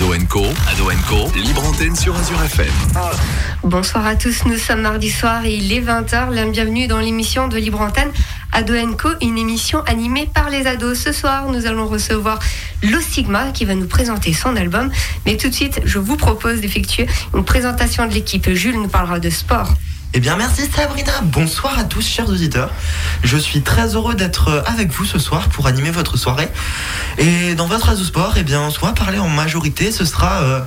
Ado Co, libre antenne sur Azure FM. Bonsoir à tous, nous sommes mardi soir et il est 20h. Bienvenue dans l'émission de Libre Antenne Ado Co, une émission animée par les ados. Ce soir, nous allons recevoir Lo Sigma qui va nous présenter son album. Mais tout de suite, je vous propose d'effectuer une présentation de l'équipe. Jules nous parlera de sport. Eh bien, merci Sabrina. Bonsoir à tous, chers auditeurs. Je suis très heureux d'être avec vous ce soir pour animer votre soirée. Et dans votre Azo Sport, eh bien, on va parler en majorité. Ce sera euh,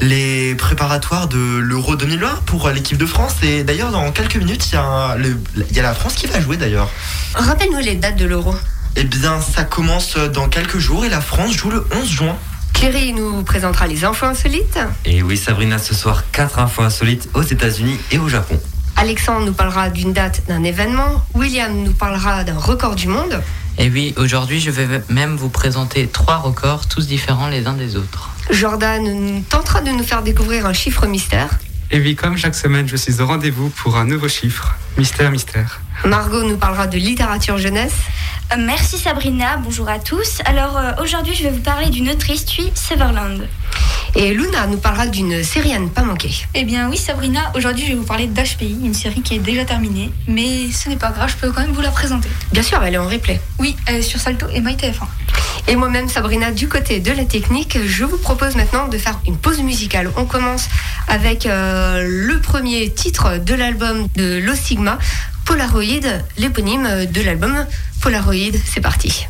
les préparatoires de l'Euro 2020 pour l'équipe de France. Et d'ailleurs, dans quelques minutes, il y, a il y a la France qui va jouer d'ailleurs. Rappelle-nous les dates de l'Euro. Eh bien, ça commence dans quelques jours et la France joue le 11 juin. Cléry nous présentera les infos insolites. Et oui, Sabrina, ce soir, quatre infos insolites aux États-Unis et au Japon. Alexandre nous parlera d'une date d'un événement. William nous parlera d'un record du monde. Et oui, aujourd'hui, je vais même vous présenter trois records, tous différents les uns des autres. Jordan tentera de nous faire découvrir un chiffre mystère. Et oui, comme chaque semaine, je suis au rendez-vous pour un nouveau chiffre. Mystère, mystère. Margot nous parlera de littérature jeunesse. Euh, merci Sabrina, bonjour à tous. Alors euh, aujourd'hui, je vais vous parler d'une autrice, puis Severland. Et Luna nous parlera d'une série à ne pas manquer. Eh bien oui Sabrina, aujourd'hui je vais vous parler d'HPI, une série qui est déjà terminée, mais ce n'est pas grave, je peux quand même vous la présenter. Bien sûr, elle est en replay. Oui, sur Salto et MyTF1. Et moi-même Sabrina, du côté de la technique, je vous propose maintenant de faire une pause musicale. On commence avec euh, le premier titre de l'album de Lo Sigma, Polaroid, l'éponyme de l'album Polaroid. C'est parti.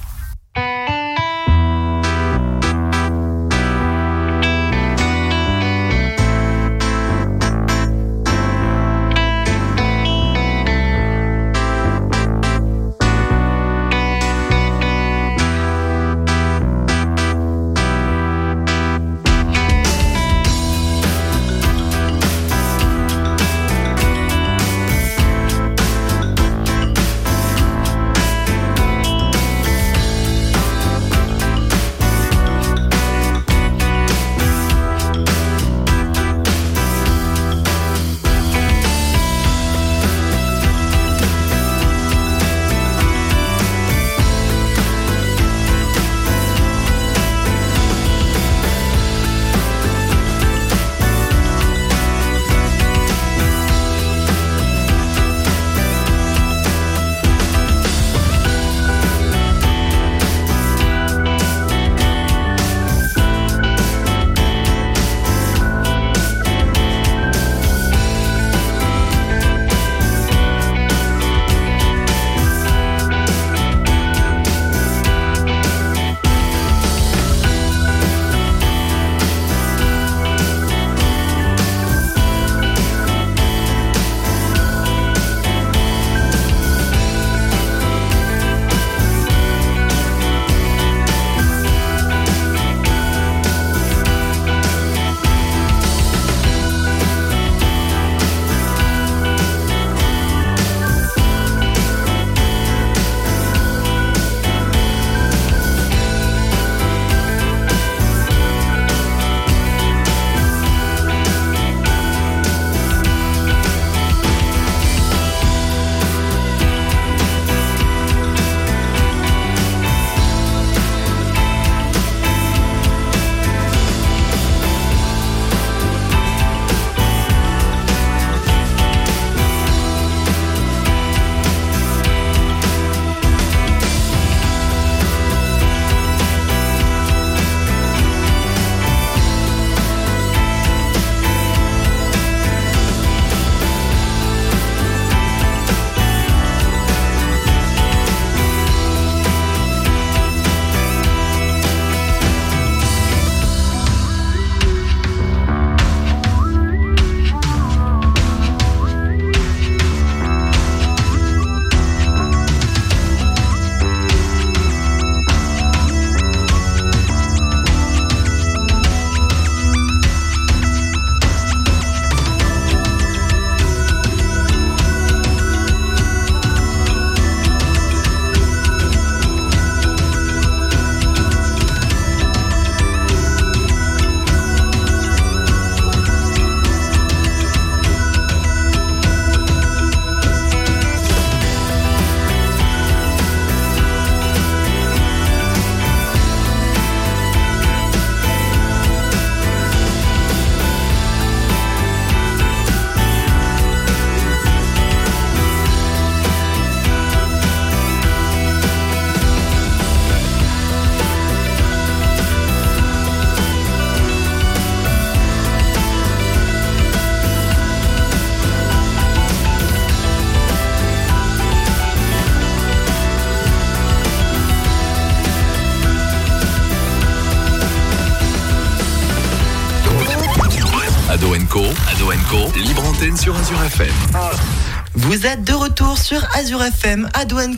Vous êtes de retour sur Azure FM,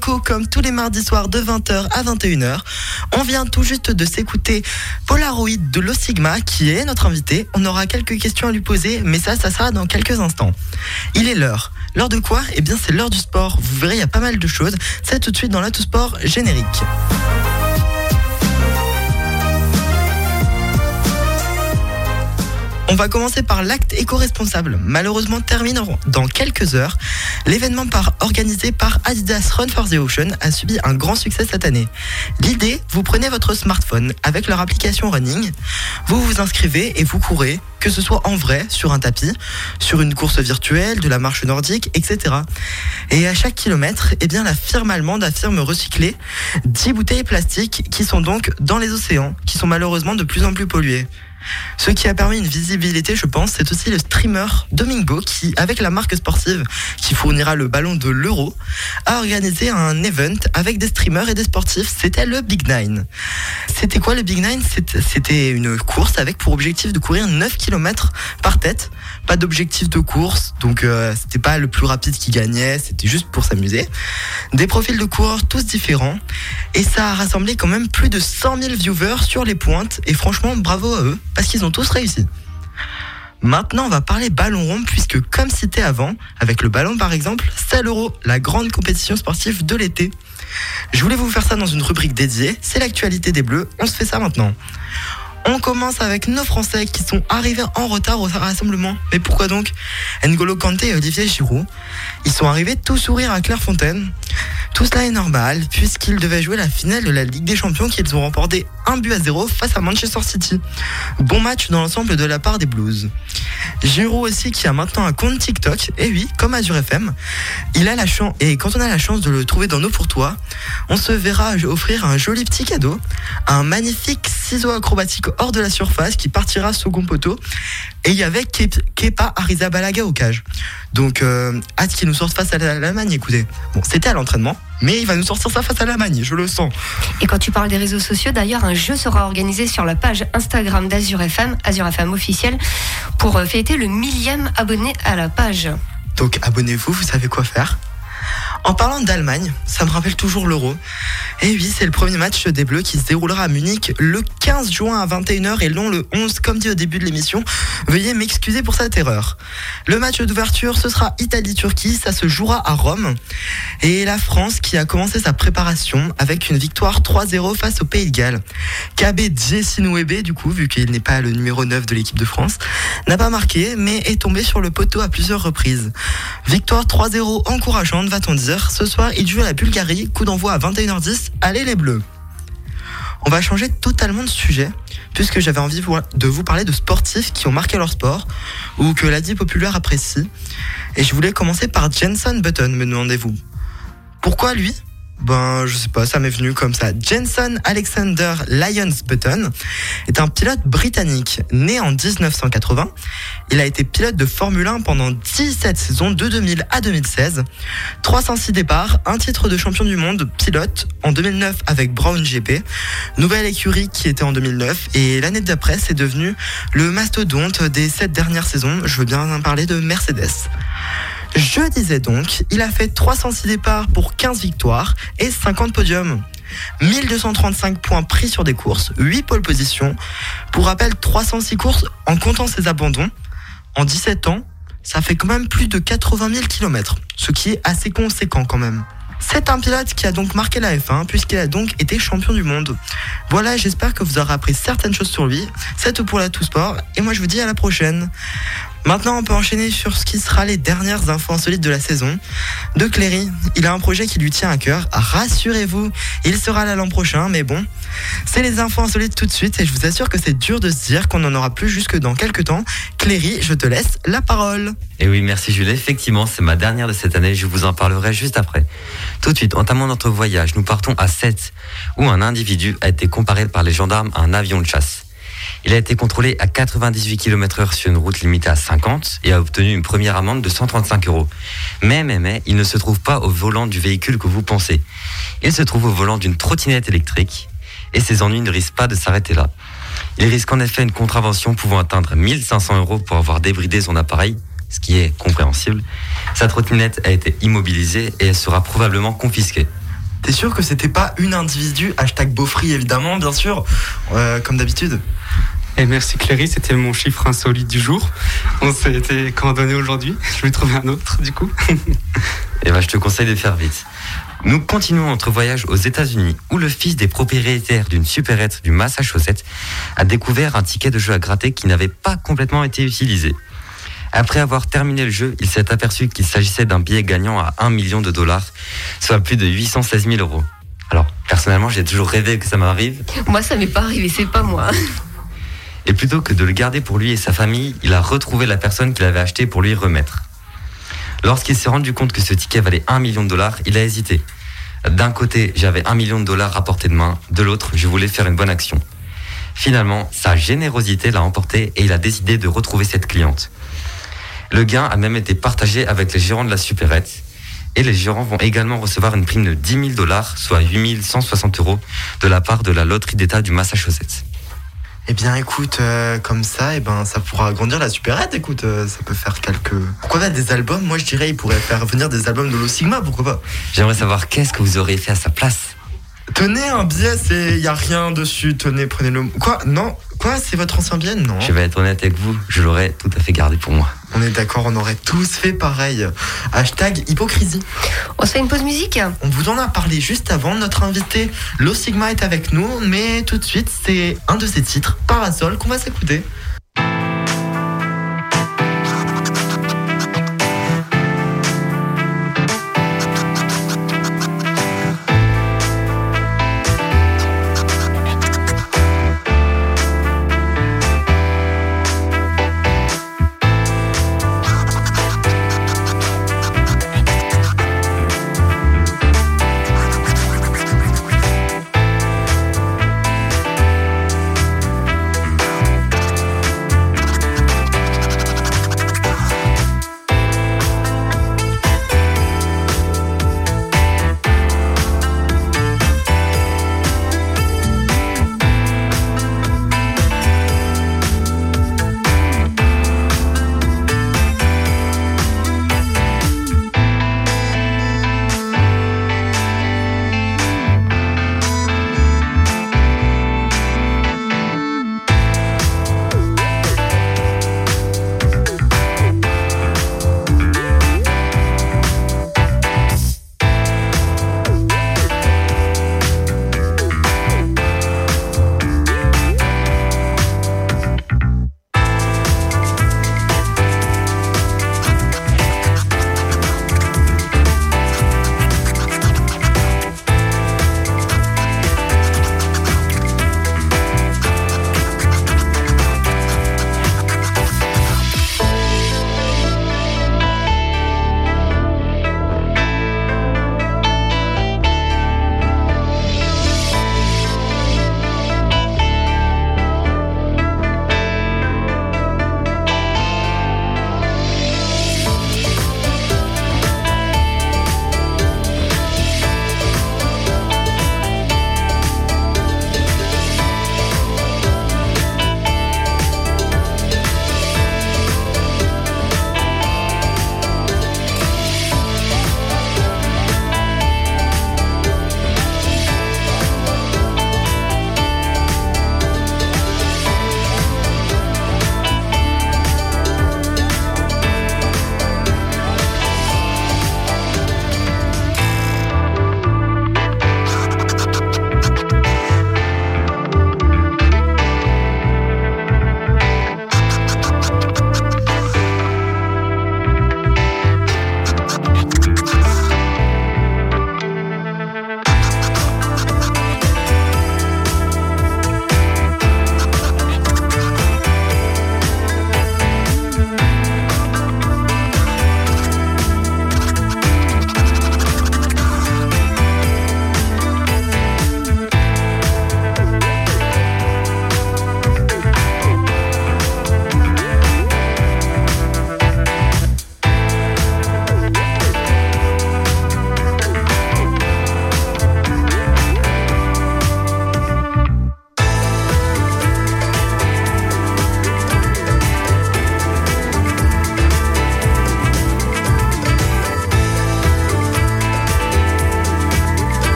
Co, comme tous les mardis soirs de 20h à 21h. On vient tout juste de s'écouter Polaroid de l'Osigma, qui est notre invité. On aura quelques questions à lui poser, mais ça, ça sera dans quelques instants. Il est l'heure. L'heure de quoi? Eh bien, c'est l'heure du sport. Vous verrez, il y a pas mal de choses. C'est tout de suite dans la tout sport générique. On va commencer par l'acte éco-responsable. Malheureusement, termine dans quelques heures. L'événement par, organisé par Adidas Run for the Ocean a subi un grand succès cette année. L'idée, vous prenez votre smartphone avec leur application Running, vous vous inscrivez et vous courez, que ce soit en vrai, sur un tapis, sur une course virtuelle, de la marche nordique, etc. Et à chaque kilomètre, eh bien, la firme allemande affirme recycler 10 bouteilles plastiques qui sont donc dans les océans, qui sont malheureusement de plus en plus polluées. Ce qui a permis une visibilité, je pense, c'est aussi le streamer Domingo qui, avec la marque sportive qui fournira le ballon de l'Euro, a organisé un event avec des streamers et des sportifs. C'était le Big Nine. C'était quoi le Big Nine? C'était une course avec pour objectif de courir 9 km par tête. Pas d'objectif de course, donc euh, c'était pas le plus rapide qui gagnait, c'était juste pour s'amuser. Des profils de coureurs tous différents. Et ça a rassemblé quand même plus de 100 000 viewers sur les pointes. Et franchement, bravo à eux parce qu'ils ont tous réussi. Maintenant, on va parler ballon rond puisque, comme cité avant, avec le ballon par exemple, c'est l'Euro, la grande compétition sportive de l'été. Je voulais vous faire ça dans une rubrique dédiée, c'est l'actualité des Bleus, on se fait ça maintenant. On commence avec nos Français qui sont arrivés en retard au rassemblement. Mais pourquoi donc? N'Golo Kanté et Olivier Giroud, ils sont arrivés tout sourire à Clairefontaine. Tout cela est normal puisqu'ils devaient jouer la finale de la Ligue des Champions qu'ils ont remporté un but à zéro face à Manchester City. Bon match dans l'ensemble de la part des Blues. Giroud aussi qui a maintenant un compte TikTok. Et oui, comme Azure FM, il a la chance et quand on a la chance de le trouver dans nos pour toi, on se verra offrir un joli petit cadeau, un magnifique ciseau acrobatique hors de la surface qui partira second poteau et il y avait Kepa Arrizabalaga au cage. Donc euh, hâte qu'il nous sorte face à l'Allemagne, écoutez. Bon, c'était à l'entraînement, mais il va nous sortir ça face à l'Allemagne, je le sens. Et quand tu parles des réseaux sociaux, d'ailleurs, un jeu sera organisé sur la page Instagram d'Azur FM, Azure FM officiel, pour euh, fêter le millième abonné à la page. Donc abonnez-vous, vous savez quoi faire? En parlant d'Allemagne, ça me rappelle toujours l'Euro. Et oui, c'est le premier match des Bleus qui se déroulera à Munich le 15 juin à 21h et non le 11 comme dit au début de l'émission. Veuillez m'excuser pour cette erreur. Le match d'ouverture, ce sera Italie-Turquie, ça se jouera à Rome. Et la France qui a commencé sa préparation avec une victoire 3-0 face au Pays de Galles. KB Jessinouebe, du coup, vu qu'il n'est pas le numéro 9 de l'équipe de France, n'a pas marqué mais est tombé sur le poteau à plusieurs reprises. Victoire 3-0 encourageante, va-t-on dire. Ce soir, il joue à la Bulgarie, coup d'envoi à 21h10 Allez les bleus On va changer totalement de sujet, puisque j'avais envie de vous parler de sportifs qui ont marqué leur sport, ou que la vie populaire apprécie. Et je voulais commencer par Jenson Button, me demandez-vous. Pourquoi lui ben, je sais pas, ça m'est venu comme ça. Jenson Alexander Lyons Button est un pilote britannique né en 1980. Il a été pilote de Formule 1 pendant 17 saisons de 2000 à 2016. 306 départs, un titre de champion du monde pilote en 2009 avec Brown GP. Nouvelle écurie qui était en 2009 et l'année d'après c'est devenu le mastodonte des 7 dernières saisons. Je veux bien en parler de Mercedes. Je disais donc, il a fait 306 départs pour 15 victoires et 50 podiums. 1235 points pris sur des courses, 8 pole positions. Pour rappel, 306 courses en comptant ses abandons. En 17 ans, ça fait quand même plus de 80 000 km, ce qui est assez conséquent quand même. C'est un pilote qui a donc marqué la F1 puisqu'il a donc été champion du monde. Voilà, j'espère que vous aurez appris certaines choses sur lui. C'est tout pour la Tout Sport et moi je vous dis à la prochaine. Maintenant, on peut enchaîner sur ce qui sera les dernières infos insolites de la saison. De Cléry, il a un projet qui lui tient à cœur. Rassurez-vous, il sera là l'an prochain, mais bon, c'est les infos insolites tout de suite et je vous assure que c'est dur de se dire qu'on n'en aura plus jusque dans quelques temps. Cléry, je te laisse la parole. Et oui, merci Julie. Effectivement, c'est ma dernière de cette année. Je vous en parlerai juste après. Tout de suite, entamons notre voyage. Nous partons à 7, où un individu a été comparé par les gendarmes à un avion de chasse. Il a été contrôlé à 98 km heure sur une route limitée à 50 et a obtenu une première amende de 135 euros. Mais, mais, mais, il ne se trouve pas au volant du véhicule que vous pensez. Il se trouve au volant d'une trottinette électrique et ses ennuis ne risquent pas de s'arrêter là. Il risque en effet une contravention pouvant atteindre 1500 euros pour avoir débridé son appareil, ce qui est compréhensible. Sa trottinette a été immobilisée et elle sera probablement confisquée. T'es sûr que c'était pas une individu Hashtag Beaufry, évidemment, bien sûr, euh, comme d'habitude. Et merci Cléry, c'était mon chiffre insolite du jour. On s'est été coordonné aujourd'hui. Je vais trouver un autre du coup. Et ben, je te conseille de faire vite. Nous continuons notre voyage aux États-Unis, où le fils des propriétaires d'une supérette du Massachusetts a découvert un ticket de jeu à gratter qui n'avait pas complètement été utilisé. Après avoir terminé le jeu, il s'est aperçu qu'il s'agissait d'un billet gagnant à 1 million de dollars, soit plus de 816 000 euros. Alors, personnellement, j'ai toujours rêvé que ça m'arrive. Moi, ça m'est pas arrivé, c'est pas moi. Et plutôt que de le garder pour lui et sa famille, il a retrouvé la personne qu'il avait acheté pour lui remettre. Lorsqu'il s'est rendu compte que ce ticket valait 1 million de dollars, il a hésité. D'un côté, j'avais 1 million de dollars à portée de main, de l'autre, je voulais faire une bonne action. Finalement, sa générosité l'a emporté et il a décidé de retrouver cette cliente. Le gain a même été partagé avec les gérants de la supérette. Et les gérants vont également recevoir une prime de 10 000 dollars, soit 8 160 euros, de la part de la loterie d'État du Massachusetts. Eh bien, écoute, euh, comme ça, eh ben, ça pourra agrandir la supérette. Écoute, euh, ça peut faire quelques. Pourquoi pas des albums? Moi, je dirais, il pourrait faire venir des albums de Lo Sigma, pourquoi pas J'aimerais savoir qu'est-ce que vous auriez fait à sa place. Tenez un billet, c'est, y a rien dessus. Tenez, prenez-le. Quoi? Non? Quoi? C'est votre ancien billet? Non. Je vais être honnête avec vous, je l'aurais tout à fait gardé pour moi. On est d'accord, on aurait tous fait pareil. Hashtag hypocrisie. On se fait une pause musique? On vous en a parlé juste avant. Notre invité, Lo Sigma, est avec nous. Mais tout de suite, c'est un de ses titres, Parasol, qu'on va s'écouter.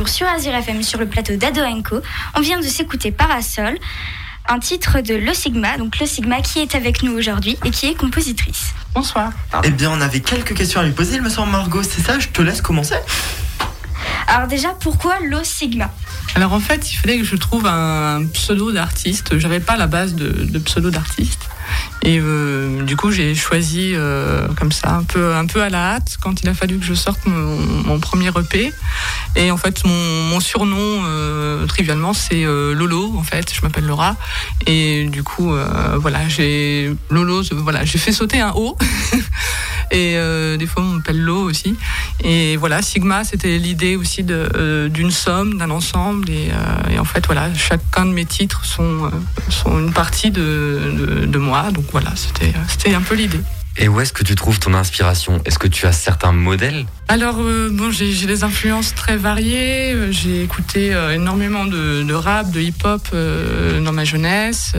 Retour sur Azure FM sur le plateau d'Ado Co. On vient de s'écouter Parasol, un titre de Le Sigma, donc Le Sigma qui est avec nous aujourd'hui et qui est compositrice. Bonsoir. Eh bien, on avait quelques questions à lui poser, il me semble, Margot, c'est ça? Je te laisse commencer. Alors déjà, pourquoi Lo Sigma? Alors en fait, il fallait que je trouve un pseudo d'artiste. J'avais pas la base de, de pseudo d'artiste. Et euh, du coup, j'ai choisi euh, comme ça, un peu, un peu à la hâte, quand il a fallu que je sorte mon, mon premier EP. Et en fait, mon, surnom, euh, trivialement, c'est euh, Lolo. En fait, je m'appelle Laura. Et du coup, euh, voilà, j'ai Lolo. Voilà, j'ai fait sauter un O. et des fois, on m'appelle Lo aussi. Et voilà, Sigma, c'était l'idée aussi d'une somme, d'un ensemble. Et, en fait, voilà, chacun de mes titres sont, une partie de, de, de moi. Donc voilà, c'était un peu l'idée. Et où est-ce que tu trouves ton inspiration? Est-ce que tu as certains modèles? Alors, euh, bon, j'ai des influences très variées. Euh, J'ai écouté euh, énormément de, rap, de hip-hop dans ma jeunesse.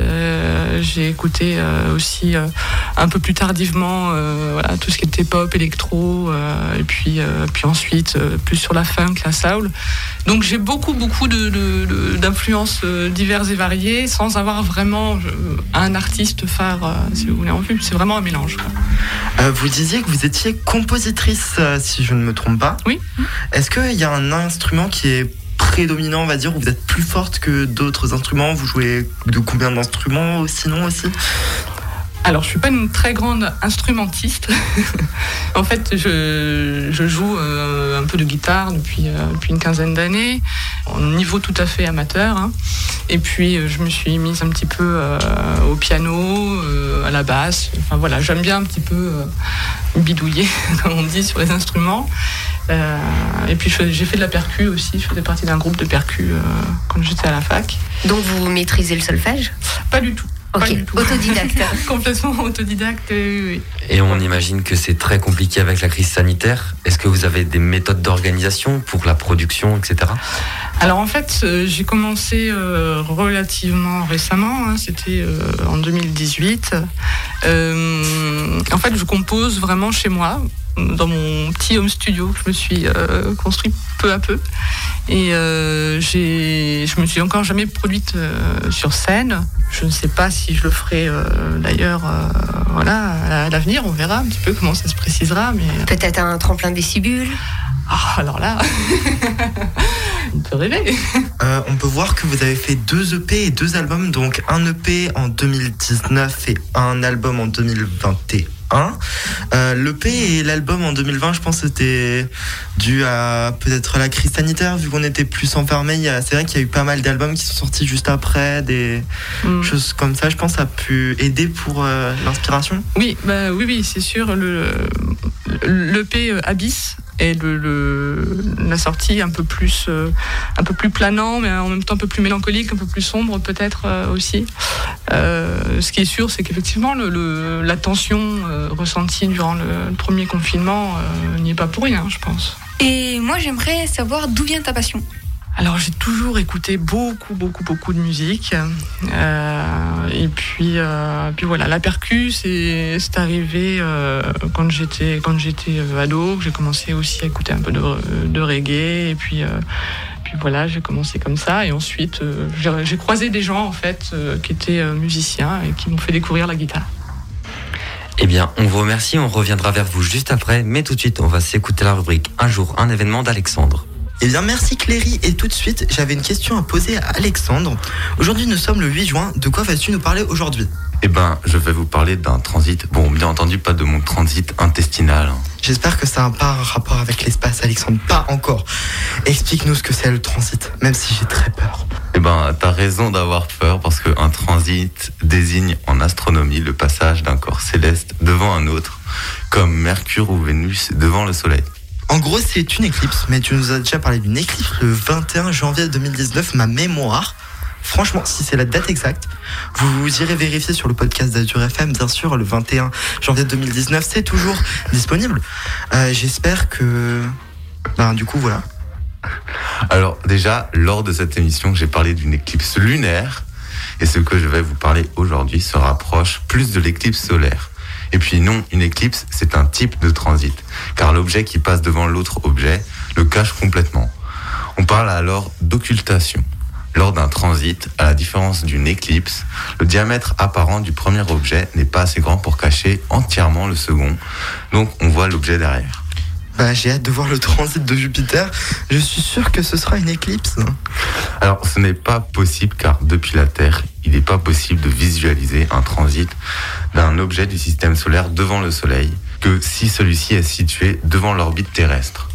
J'ai écouté aussi un peu plus tardivement tout ce qui était pop, électro, et puis, puis ensuite plus sur la funk, la soul. Donc j'ai beaucoup, beaucoup d'influences diverses et variées sans avoir vraiment un artiste phare, si vous voulez, en vue. C'est vraiment un mélange. vous disiez que vous étiez compositrice, si je ne me trompe pas. Oui. Est-ce qu'il y a un instrument qui est prédominant, on va dire, où vous êtes plus forte que d'autres instruments? Vous jouez de combien d'instruments sinon aussi? Alors, je suis pas une très grande instrumentiste. en fait, je, je joue euh, un peu de guitare depuis, euh, depuis une quinzaine d'années, au niveau tout à fait amateur. hein. Et puis, euh, je me suis mise un petit peu au piano, à la basse. Enfin voilà, j'aime bien un petit peu bidouiller, comme on dit, sur les instruments. Et puis, j'ai fait de la percu aussi. Je faisais partie d'un groupe de percu quand j'étais à la fac. Donc vous maîtrisez le solfège? Pas du tout. Pas Ok, du tout. autodidacte. Complètement autodidacte, oui, oui. Et on imagine que c'est très compliqué avec la crise sanitaire. Est-ce que vous avez des méthodes d'organisation pour la production, etc. Alors en fait, euh, j'ai commencé euh, relativement récemment, hein, c'était euh, en 2018. Euh, en fait, je compose vraiment chez moi, dans mon petit home studio que je me suis euh, construit peu à peu. Et euh, j'ai- je me suis encore jamais produite euh, sur scène. Je ne sais pas si je le ferai euh, d'ailleurs euh, voilà, à l'avenir, on verra un petit peu comment ça se précisera. Mais Peut-être un tremplin décibule ah, alors là, on peut rêver. Euh, on peut voir que vous avez fait deux EP et deux albums, donc un EP en 2019 et un album en 2021. Euh, L'EP et l'album en 2020, je pense que c'était dû à peut-être la crise sanitaire, vu qu'on était plus enfermés. C'est vrai qu'il y a eu pas mal d'albums qui sont sortis juste après, des Mm. choses comme ça. Je pense que ça a pu aider pour euh, l'inspiration. Oui, bah, oui, oui, c'est sûr. Le, l'EP Abyss est le, la sortie un peu plus, euh, un peu plus planant, mais en même temps un peu plus mélancolique, un peu plus sombre peut-être euh, aussi. Euh, ce qui est sûr, c'est qu'effectivement le, la tension ressentie durant le, premier confinement n'y est pas pour rien, je pense. Et moi, j'aimerais savoir d'où vient ta passion. Alors j'ai toujours écouté beaucoup, beaucoup, beaucoup de musique. Euh, et puis, euh, puis voilà, la percu, c'est arrivé euh, quand j'étais quand j'étais ado. J'ai commencé aussi à écouter un peu de, reggae. Et puis, puis voilà, j'ai commencé comme ça. Et ensuite, j'ai croisé des gens en fait qui étaient musiciens et qui m'ont fait découvrir la guitare. Eh bien, on vous remercie, on reviendra vers vous juste après, mais tout de suite, on va s'écouter la rubrique Un jour, un événement d'Alexandre. Eh bien, merci Cléry. Et tout de suite, j'avais une question à poser à Alexandre. Aujourd'hui, nous sommes le 8 juin. De quoi vas-tu nous parler aujourd'hui? Eh ben, je vais vous parler d'un transit. Bon, bien entendu, pas de mon transit intestinal. J'espère que ça n'a pas un rapport avec l'espace, Alexandre. Pas encore. Explique-nous ce que c'est le transit, même si j'ai très peur. Eh ben, t'as raison d'avoir peur parce qu'un transit désigne en astronomie le passage d'un corps céleste devant un autre, comme Mercure ou Vénus devant le Soleil. En gros, c'est une éclipse, mais tu nous as déjà parlé d'une éclipse le 21 janvier 2019, ma mémoire. Franchement, si c'est la date exacte, vous irez vérifier sur le podcast d'Azur FM, bien sûr, le 21 janvier 2019, c'est toujours disponible. Euh, J'espère que. Ben, du coup, voilà. Alors, déjà, lors de cette émission, j'ai parlé d'une éclipse lunaire. Et ce que je vais vous parler aujourd'hui se rapproche plus de l'éclipse solaire. Et puis non, une éclipse, c'est un type de transit, car l'objet qui passe devant l'autre objet le cache complètement. On parle alors d'occultation. Lors d'un transit, à la différence d'une éclipse, le diamètre apparent du premier objet n'est pas assez grand pour cacher entièrement le second, donc on voit l'objet derrière. Bah, j'ai hâte de voir le transit de Jupiter. Je suis sûr que ce sera une éclipse. Alors, ce n'est pas possible car depuis la Terre, il n'est pas possible de visualiser un transit d'un objet du système solaire devant le Soleil que si celui-ci est situé devant l'orbite terrestre.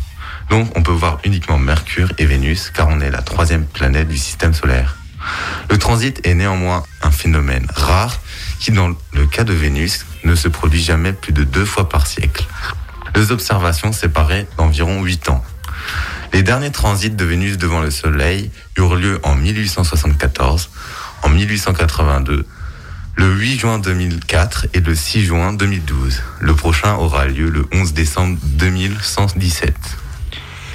Donc, on peut voir uniquement Mercure et Vénus car on est la troisième planète du système solaire. Le transit est néanmoins un phénomène rare qui, dans le cas de Vénus, ne se produit jamais plus de deux fois par siècle. Les observations séparaient d'environ 8 ans. Les derniers transits de Vénus devant le Soleil eurent lieu en 1874, en 1882, le 8 juin 2004 et le 6 juin 2012. Le prochain aura lieu le 11 décembre 2117.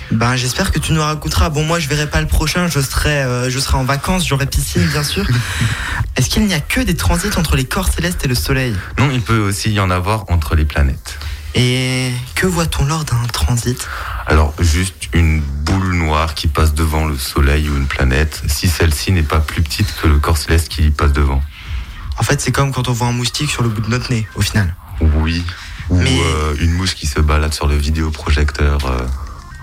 Ben, j'espère que tu nous raconteras. Bon, moi, je verrai pas le prochain. Je serai, euh, je serai en vacances. J'aurai piscine, bien sûr. Est-ce qu'il n'y a que des transits entre les corps célestes et le Soleil? Non, il peut aussi y en avoir entre les planètes. Et que voit-on lors d'un transit? Alors, juste une boule noire qui passe devant le Soleil ou une planète, si celle-ci n'est pas plus petite que le corps céleste qui y passe devant. En fait, c'est comme quand on voit un moustique sur le bout de notre nez, au final. Oui. Ou Mais- euh, une mouche qui se balade sur le vidéoprojecteur. euh.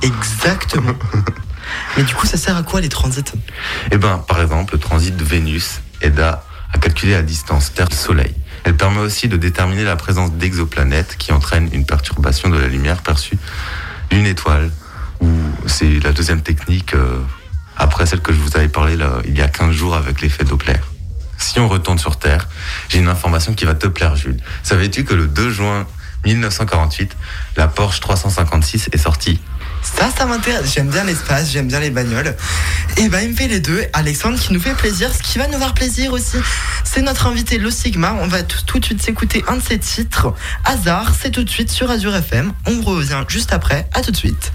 Exactement. Mais du coup, ça sert à quoi les transits? Eh ben, par exemple, le transit de Vénus aide à, à calculer la distance Terre-Soleil. Elle permet aussi de déterminer la présence d'exoplanètes qui entraînent une perturbation de la lumière perçue d'une étoile. Ou c'est la deuxième technique euh, après celle que je vous avais parlé il y a 15 jours avec l'effet Doppler. Si on retourne sur Terre, j'ai une information qui va te plaire, Jules. Savais-tu que le 2 juin 1948, la Porsche 356 est sortie? Ça, ça m'intéresse. J'aime bien l'espace, j'aime bien les bagnoles. Et ben, il me fait les deux. Alexandre qui nous fait plaisir. Ce qui va nous faire plaisir aussi, c'est notre invité Le Sigma. On va tout, tout de suite s'écouter un de ses titres. Hasard, c'est tout de suite sur Azure FM. On revient juste après. À tout de suite.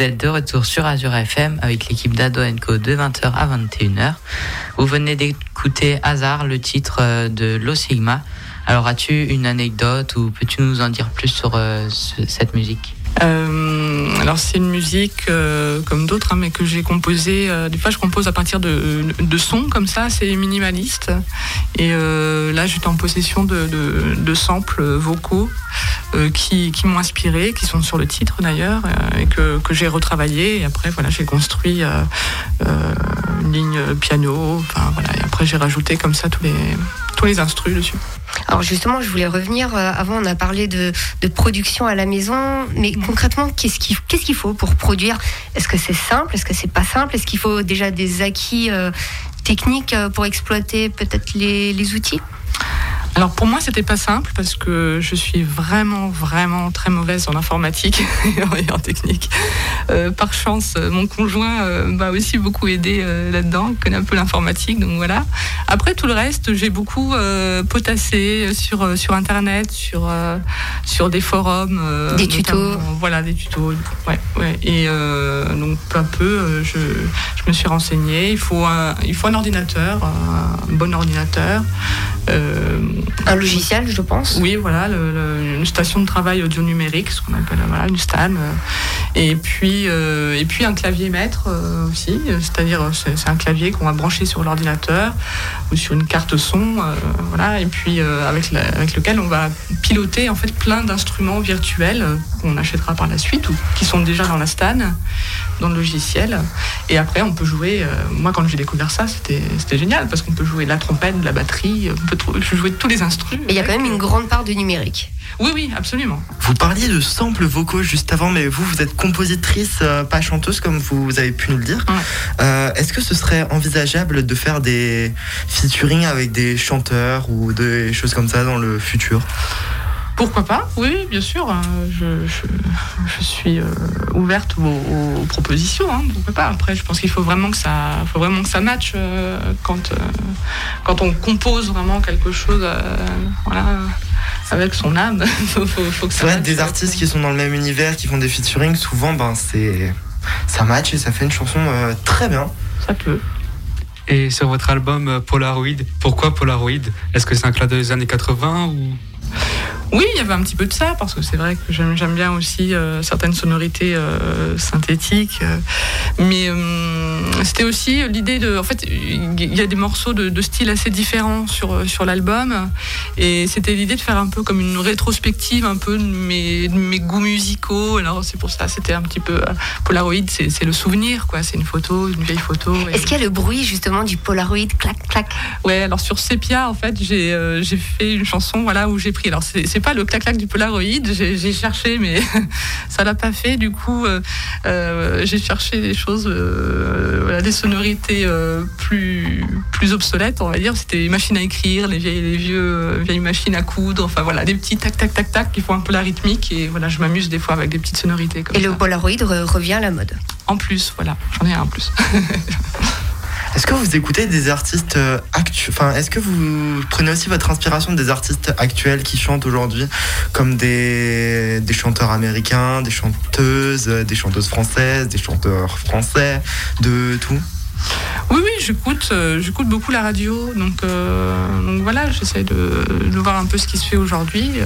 Vous êtes de retour sur Azure FM avec l'équipe d'Ado Co de 20h à 21h. Vous venez d'écouter Hasard, le titre euh, de Lo Sigma. Alors as-tu une anecdote ou peux-tu nous en dire plus sur euh, ce- cette musique? Euh, alors c'est une musique comme d'autres, hein, mais que j'ai composée. euh, des fois, je compose à partir de, sons comme ça, c'est minimaliste. Et là, j'étais en possession de, samples vocaux qui, qui m'ont inspiré, qui sont sur le titre d'ailleurs, euh, et que, j'ai retravaillé. Et après, voilà, j'ai construit euh, euh, une ligne piano. Enfin voilà, et après j'ai rajouté comme ça tous les tous les instrus dessus. Alors justement, je voulais revenir. euh, Avant, on a parlé de, production à la maison, mais concrètement, qu'est-ce qu'il qu'est-ce qu'il faut pour produire? Est-ce que c'est simple? Est-ce que c'est pas simple? Est-ce qu'il faut déjà des acquis euh, techniques euh, pour exploiter peut-être les, les outils? Alors pour moi, c'était pas simple parce que je suis vraiment, vraiment très mauvaise en informatique et en technique. Euh, par chance, mon conjoint euh, m'a aussi beaucoup aidé euh, là-dedans, connaît un peu l'informatique, donc voilà. Après tout le reste, j'ai beaucoup potassé sur sur internet, sur sur des forums, Des tutos. Voilà, des tutos. Ouais, ouais. Et donc peu à peu, je, je me suis renseignée. Il faut un il faut un ordinateur, un bon ordinateur. Euh, Un logiciel, je pense. oui, voilà, une station de travail audio numérique, ce qu'on appelle voilà, une STAN. euh, Et puis, euh, et puis un clavier maître euh, aussi, c'est-à-dire c'est un clavier qu'on va brancher sur l'ordinateur ou sur une carte son, voilà, et puis avec, avec lequel on va piloter en fait plein d'instruments virtuels qu'on achètera par la suite ou qui sont déjà dans la STAN, dans le logiciel. Et après, on peut jouer. moi, quand j'ai découvert ça, c'était c'était génial parce qu'on peut jouer de la trompette, de la batterie, on peut jouer de tous les instruments. Et il y a quand même une grande part de numérique. Oui, oui, absolument. Vous parliez de samples vocaux juste avant, mais vous, vous êtes compositrice, euh, pas chanteuse, comme vous avez pu nous le dire. Ouais. Euh, Est-ce que ce serait envisageable de faire des featuring avec des chanteurs ou des choses comme ça dans le futur? Pourquoi pas? Oui, bien sûr. euh, Je, je- je suis euh, ouverte aux, aux propositions. hein, pourquoi pas Après, je pense qu'il faut vraiment que ça, faut vraiment que ça matche euh, quand, euh, quand on compose vraiment quelque chose. euh, voilà. Avec son âme, faut, faut, faut que ça C'est vrai, matche. des artistes qui sont dans le même univers, qui font des featuring, souvent, ben, c'est ça match et ça fait une chanson euh, très bien. Ça peut. Et sur votre album Polaroid, pourquoi Polaroid? Est-ce que c'est un clin d'œil des années 80 ou? Oui, il y avait un petit peu de ça, parce que c'est vrai que j'aime bien aussi euh, certaines sonorités euh, synthétiques. euh, mais c'était aussi l'idée de. En fait, il y a des morceaux de, de style assez différents sur, sur l'album. Et c'était l'idée de faire un peu comme une rétrospective, un peu de mes, de mes goûts musicaux. Alors, c'est pour ça, c'était un petit peu. Polaroid, c'est le souvenir, quoi. C'est une photo, une vieille photo. Est-ce qu'il y a le bruit justement du Polaroid? Clac clac Ouais, alors sur Sepia, en fait, j'ai j'ai fait une chanson voilà, où j'ai Alors, c'est c'est pas le clac-clac du Polaroid, j'ai j'ai cherché, mais ça l'a pas fait. Du coup, euh, euh, j'ai cherché des choses, euh, voilà, des sonorités euh, plus, plus obsolètes, on va dire. C'était les machines à écrire, les vieilles, les vieux, vieilles machines à coudre, enfin voilà, des petits tac-tac-tac-tac qui font un peu la rythmique. Et voilà, je m'amuse des fois avec des petites sonorités comme Et ça. le Polaroid re- revient à la mode. En plus, voilà, j'en ai un en plus. Est-ce que vous écoutez des artistes actuels Enfin, est-ce que vous prenez aussi votre inspiration des artistes actuels qui chantent aujourd'hui, comme des, des chanteurs américains, des chanteuses, euh, des chanteuses françaises, des chanteurs français, de tout? Oui, oui, j'écoute, euh, j'écoute beaucoup la radio, donc, euh, donc voilà, j'essaie de, de voir un peu ce qui se fait aujourd'hui. Euh,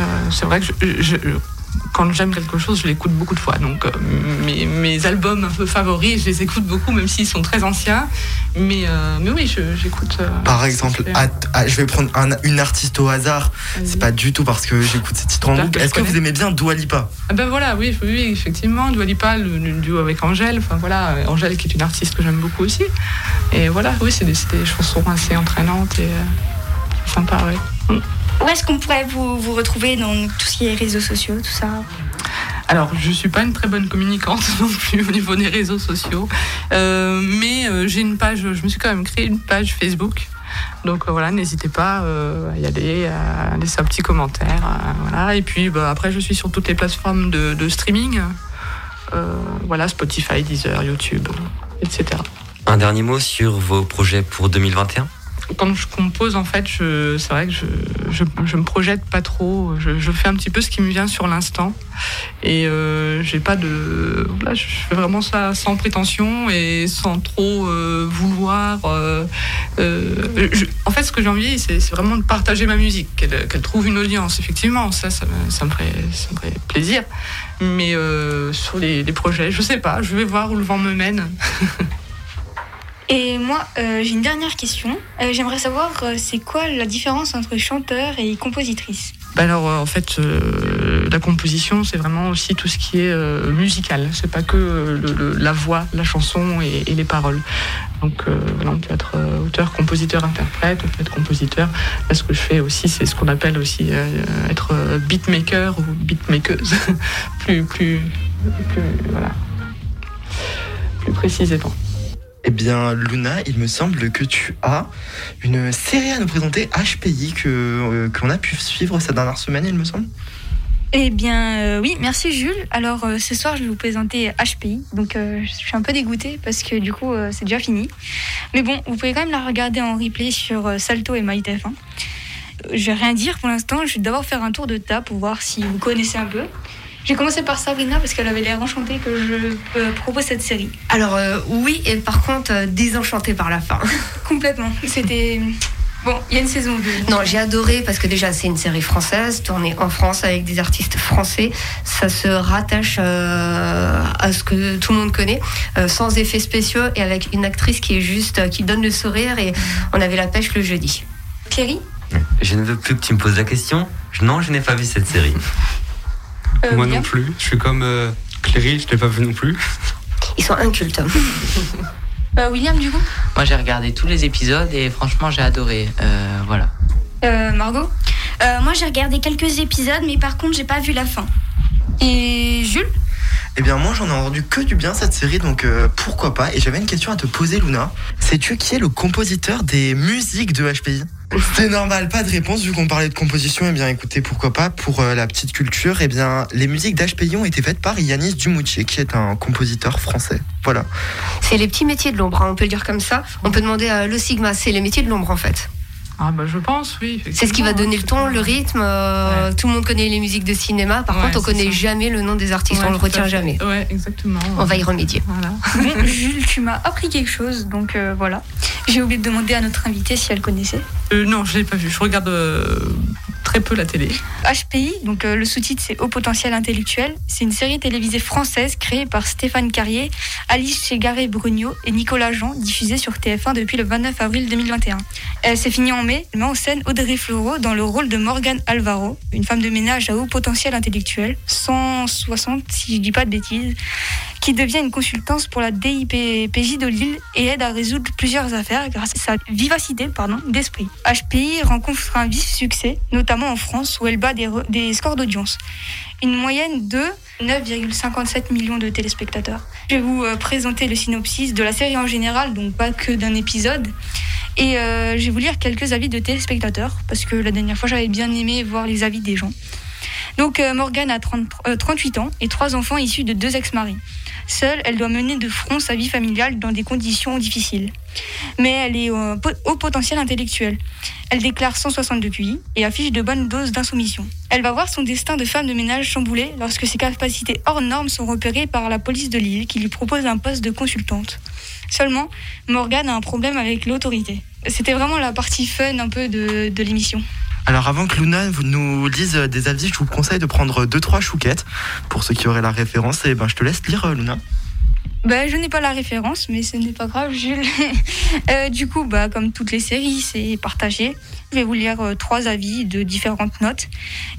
euh, c'est vrai que je- quand j'aime quelque chose, je l'écoute beaucoup de fois. Donc euh, mes, mes albums un peu favoris, je les écoute beaucoup, même s'ils sont très anciens. Mais, euh, mais oui, j'écoute. euh, Par exemple, ah, je vais prendre un- une artiste au hasard. C'est pas du tout parce que j'écoute ces titres en boucle. Est-ce que vous aimez bien Dua Lipa? Ah ben voilà, oui, oui, effectivement, Dua Lipa, le, le duo avec Angèle, enfin voilà, Angèle qui est une artiste que j'aime beaucoup aussi. Et voilà, oui, c'est des, des chansons assez entraînantes et sympa, ouais. Où est-ce qu'on pourrait vous, vous retrouver dans tout ce qui est réseaux sociaux, tout ça Alors, je suis pas une très bonne communicante non plus au niveau des réseaux sociaux, Euh, mais euh, j'ai une page, je me suis quand même créé une page Facebook. Donc euh, voilà, n'hésitez pas euh, à y aller, à laisser un petit commentaire. euh, voilà. Et puis bah, après, je suis sur toutes les plateformes de, de streaming. Euh, voilà, Spotify, Deezer, YouTube, etc. Un dernier mot sur vos projets pour 2021 quand je compose, en fait, c'est vrai que je, je, me projette pas trop. Je, fais un petit peu ce qui me vient sur l'instant. Et euh, j'ai pas de. Voilà, je fais vraiment ça sans prétention et sans trop euh, vouloir. euh, en fait, ce que j'ai envie, c'est, vraiment de partager ma musique, qu'elle, trouve une audience. Effectivement, ça, ça me, ça me, ferait, ça me ferait plaisir. Mais sur les, les projets, je sais pas, je vais voir où le vent me mène. Et moi, euh, j'ai une dernière question. Euh, J'aimerais savoir, euh, c'est quoi la différence entre chanteur et compositrice Bah alors en fait la composition c'est vraiment aussi tout ce qui est musical. C'est pas que la voix la chanson et, les paroles. Donc voilà, on peut être auteur compositeur interprète on peut être compositeur. Là ce que je fais aussi c'est ce qu'on appelle aussi être beatmaker ou beatmakeuse. Plus plus plus voilà. Plus précisément Eh bien, Luna, il me semble que tu as une série à nous présenter, HPI, que, euh, qu'on a pu suivre cette dernière semaine, il me semble. Eh bien, euh, oui, merci Jules. Alors, euh, ce soir, je vais vous présenter HPI. Donc, je suis un peu dégoûtée parce que du coup, c'est déjà fini. Mais bon, vous pouvez quand même la regarder en replay sur Salto et MyTF1. Euh, Je vais rien dire pour l'instant. Je vais d'abord faire un tour de table pour voir si vous connaissez un peu. J'ai commencé par Sabrina parce qu'elle avait l'air enchantée que je euh, propose cette série. Alors euh, oui, et par contre, euh, désenchanté par la fin. Complètement. C'était. Bon, il y a une saison 2. Non, j'ai adoré parce que déjà c'est une série française tournée en France avec des artistes français. Ça se rattache euh, à ce que tout le monde connaît, euh, sans effets spéciaux et avec une actrice qui est juste, euh, qui donne le sourire et on avait la pêche le jeudi. Pierry Je ne veux plus que tu me poses la question. Non, je n'ai pas vu cette série. Euh, Moi non plus. Je suis comme euh, Cléry, je l'ai pas vu non plus. Ils sont incultes. Euh, William, du coup? Moi, j'ai regardé tous les épisodes et franchement, j'ai adoré. Euh, voilà. Euh, Margot? Euh, moi, j'ai regardé quelques épisodes, mais par contre, j'ai pas vu la fin. Et Jules? Eh bien, moi, j'en ai entendu que du bien cette série, donc euh, pourquoi pas. Et j'avais une question à te poser, Luna. Sais-tu qui est le compositeur des musiques de HPI C'est normal, pas de réponse vu qu'on parlait de composition. Eh bien, écoutez, pourquoi pas pour euh, la petite culture. Eh bien, les musiques d'HPI ont été faites par Yanis Dumoutier, qui est un compositeur français. Voilà. C'est les petits métiers de l'ombre, hein, on peut le dire comme ça. On peut demander à Le Sigma, c'est les métiers de l'ombre en fait. Ah bah je pense oui C'est ce qui va donner le ton, le rythme. euh, Tout le monde connaît les musiques de cinéma. Par Ouais, contre, on c'est connaît ça. jamais le nom des artistes. Ouais, on le retient jamais. ouais exactement On va y remédier. voilà Bon, Jules, tu m'as appris quelque chose, donc euh, voilà. J'ai oublié de demander à notre invitée si elle connaissait. Euh, non, je l'ai pas vu. Je regarde euh, très peu la télé. HPI, donc euh, le sous-titre c'est Haut potentiel intellectuel. C'est une série télévisée française créée par Stéphane Carrier, Alice Chegaré-Brugno et Nicolas Jean, diffusée sur TF1 depuis le 29 avril 2021. Elle s'est finie en mai, met en scène Audrey Fleurot dans le rôle de Morgane Alvaro, une femme de ménage à haut potentiel intellectuel, 160 si je dis pas de bêtises, qui devient une consultante pour la DIPPJ de Lille et aide à résoudre plusieurs affaires grâce à sa vivacité d'esprit. HPI rencontre un vif succès, notamment en France où elle bat des, des scores d'audience. Une moyenne de 9,57 millions de téléspectateurs. Je vais vous euh, présenter le synopsis de la série en général, donc pas que d'un épisode. Et euh, je vais vous lire quelques avis de téléspectateurs, parce que la dernière fois j'avais bien aimé voir les avis des gens. Donc euh, Morgane a 30 euh, 38 ans et trois enfants issus de deux ex-maris. Seule, elle doit mener de front sa vie familiale dans des conditions difficiles. Mais elle est euh, au potentiel intellectuel. Elle déclare 162 QI et affiche de bonnes doses d'insoumission. Elle va voir son destin de femme de ménage chamboulé lorsque ses capacités hors normes sont repérées par la police de Lille qui lui propose un poste de consultante. Seulement, Morgane a un problème avec l'autorité. C'était vraiment la partie fun un peu de l'émission. Alors avant que Luna nous lise euh, des avis, je vous conseille de prendre deux trois chouquettes pour ceux qui auraient la référence. Et ben je te laisse lire euh, Luna. Ben, je n'ai pas la référence, mais ce n'est pas grave, Jules. Euh, du coup, bah, comme toutes les séries, c'est partagé. Je vais vous lire euh, trois avis de différentes notes.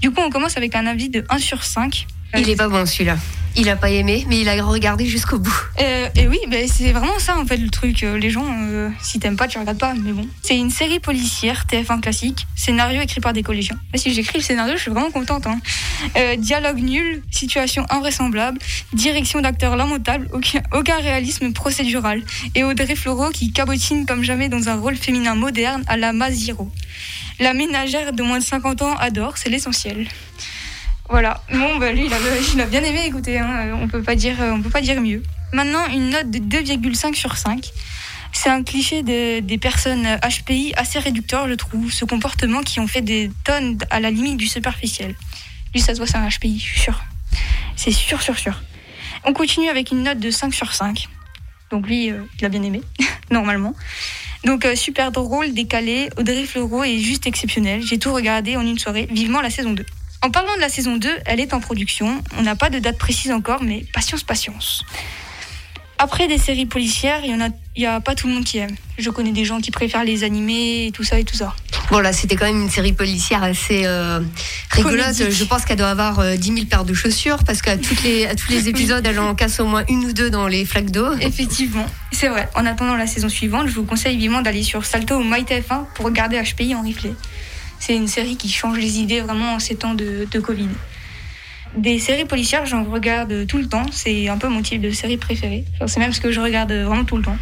Du coup, on commence avec un avis de 1 sur 5. Il est pas bon celui-là. Il a pas aimé, mais il a regardé jusqu'au bout. Euh, et oui, c'est vraiment ça en fait le truc. Euh, Les gens, euh, si t'aimes pas, tu regardes pas. Mais bon, c'est une série policière TF1 classique, scénario écrit par des collégiens. Si j'écris le scénario, je suis vraiment contente. hein. Euh, dialogue nul, situation invraisemblable, direction d'acteur lamentable, aucun, aucun réalisme procédural. Et Audrey Fleurot qui cabotine comme jamais dans un rôle féminin moderne à la Maziro. La ménagère de moins de 50 ans adore, c'est l'essentiel. Voilà. Bon, bah, lui, il a, bien aimé écouter. hein. On peut pas dire, on peut pas dire mieux. Maintenant, une note de 2,5 sur 5. C'est un cliché de- des personnes HPI assez réducteur, je trouve, ce comportement qui ont fait des tonnes à la limite du superficiel. Lui, ça se voit, c'est un HPI, je suis sûr. C'est sûr, sûr, sûr. On continue avec une note de 5 sur 5. Donc lui, euh, il a bien aimé, normalement. Donc euh, super drôle, décalé, Audrey Fleurot est juste exceptionnelle. J'ai tout regardé en une soirée, vivement la saison 2. En parlant de la saison 2, elle est en production. On n'a pas de date précise encore, mais patience, patience. Après des séries policières, il y en a, y a pas tout le monde qui aime. Je connais des gens qui préfèrent les animés et tout ça et tout ça. Bon, là, c'était quand même une série policière assez euh, rigolote. Comédique. Je pense qu'elle doit avoir euh, 10 000 paires de chaussures parce qu'à toutes les, à tous les épisodes, elle en casse au moins une ou deux dans les flaques d'eau. Effectivement, c'est vrai. En attendant la saison suivante, je vous conseille vivement d'aller sur Salto ou MyTF1 pour regarder HPI en replay. C'est une série qui change les idées vraiment en ces temps de, Covid. Des séries policières, j'en regarde tout le temps. C'est un peu mon type de série préférée. C'est même ce que je regarde vraiment tout le temps.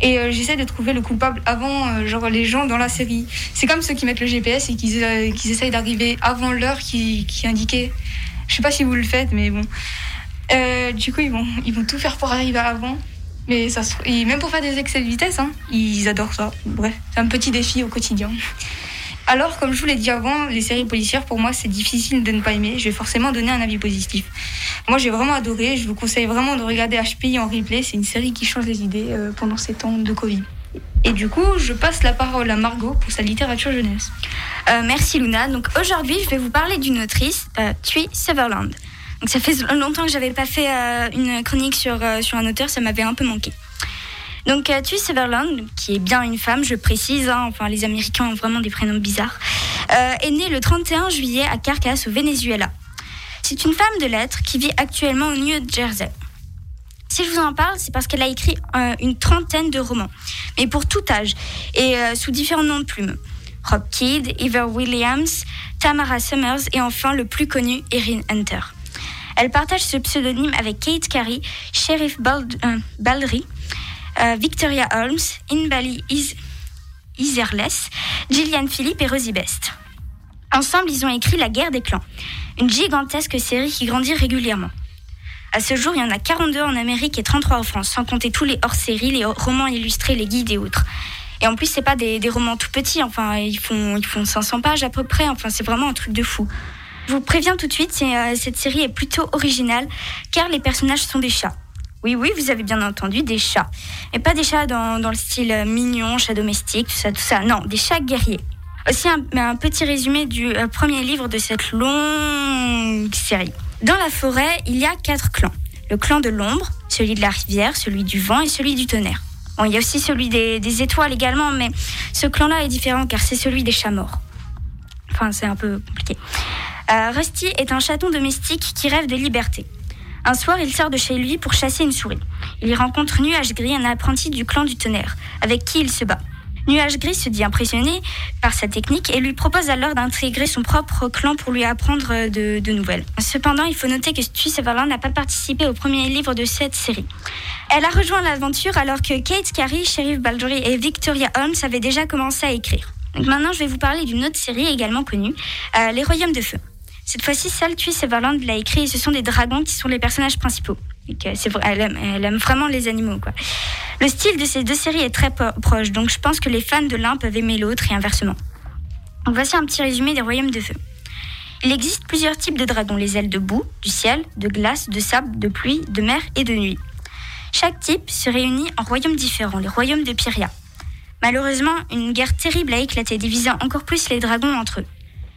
Et euh, j'essaie de trouver le coupable avant, euh, genre les gens dans la série. C'est comme ceux qui mettent le GPS et qui, euh, essayent d'arriver avant l'heure qui, qui indiquée. Je sais pas si vous le faites, mais bon. Euh, du coup, ils vont, ils vont tout faire pour arriver avant. Mais ça, et même pour faire des excès de vitesse, hein, ils adorent ça. Bref, c'est un petit défi au quotidien. Alors, comme je vous l'ai dit avant, les séries policières, pour moi, c'est difficile de ne pas aimer. Je vais forcément donner un avis positif. Moi, j'ai vraiment adoré. Je vous conseille vraiment de regarder HPI en replay. C'est une série qui change les idées euh, pendant ces temps de Covid. Et du coup, je passe la parole à Margot pour sa littérature jeunesse. Euh, merci Luna. Donc aujourd'hui, je vais vous parler d'une autrice, euh, Tui Sutherland. Donc ça fait longtemps que j'avais pas fait euh, une chronique sur, euh, sur un auteur, ça m'avait un peu manqué. Donc euh, Tui Sutherland, qui est bien une femme, je précise, hein, enfin les Américains ont vraiment des prénoms bizarres, euh, est née le 31 juillet à Caracas au Venezuela. C'est une femme de lettres qui vit actuellement au New Jersey. Si je vous en parle, c'est parce qu'elle a écrit une trentaine de romans, mais pour tout âge et euh, sous différents noms de plumes. Rob Kidd, Eva Williams, Tamara Summers et enfin le plus connu, Erin Hunter. Elle partage ce pseudonyme avec Kate Carey, Sheriff Bald- Baldry, euh, Victoria Holmes, Inbali Is Iserless, Gillian Philippe et Rosie Best. Ensemble, ils ont écrit La guerre des clans, une gigantesque série qui grandit régulièrement. À ce jour, il y en a 42 en Amérique et 33 en France, sans compter tous les hors-séries, les romans illustrés, les guides et autres. Et en plus, c'est pas des, des romans tout petits, enfin, ils font, ils font 500 pages à peu près, enfin, c'est vraiment un truc de fou. Je vous préviens tout de suite, euh, cette série est plutôt originale, car les personnages sont des chats. Oui, oui, vous avez bien entendu, des chats. Et pas des chats dans, dans le style mignon, chat domestique, tout ça, tout ça. Non, des chats guerriers. Aussi un, un petit résumé du euh, premier livre de cette longue série. Dans la forêt, il y a quatre clans. Le clan de l'ombre, celui de la rivière, celui du vent et celui du tonnerre. Bon, il y a aussi celui des, des étoiles également, mais ce clan-là est différent car c'est celui des chats morts. Enfin, c'est un peu compliqué. Euh, Rusty est un chaton domestique qui rêve de liberté. Un soir, il sort de chez lui pour chasser une souris. Il y rencontre Nuage Gris, un apprenti du clan du tonnerre, avec qui il se bat. Nuage Gris se dit impressionné par sa technique et lui propose alors d'intégrer son propre clan pour lui apprendre de, de nouvelles. Cependant, il faut noter que Stu Sutherland n'a pas participé au premier livre de cette série. Elle a rejoint l'aventure alors que Kate Carey, Sheriff Baldry et Victoria Holmes avaient déjà commencé à écrire. Donc maintenant, je vais vous parler d'une autre série également connue, euh, Les Royaumes de Feu. Cette fois-ci, celle Tui Sutherland l'a écrit et ce sont des dragons qui sont les personnages principaux. Donc, elle, aime, vraiment les animaux. Le style de ces deux séries est très proche, donc je pense que les fans de l'un peuvent aimer l'autre et inversement. Voici un petit résumé des Royaumes de Feu. Il existe plusieurs types de dragons, les ailes de boue, du ciel, de glace, de sable, de pluie, de mer et de nuit. Chaque type se réunit en royaumes différents, les royaumes de Pyria. Malheureusement, une guerre terrible a éclaté, divisant encore plus les dragons entre eux.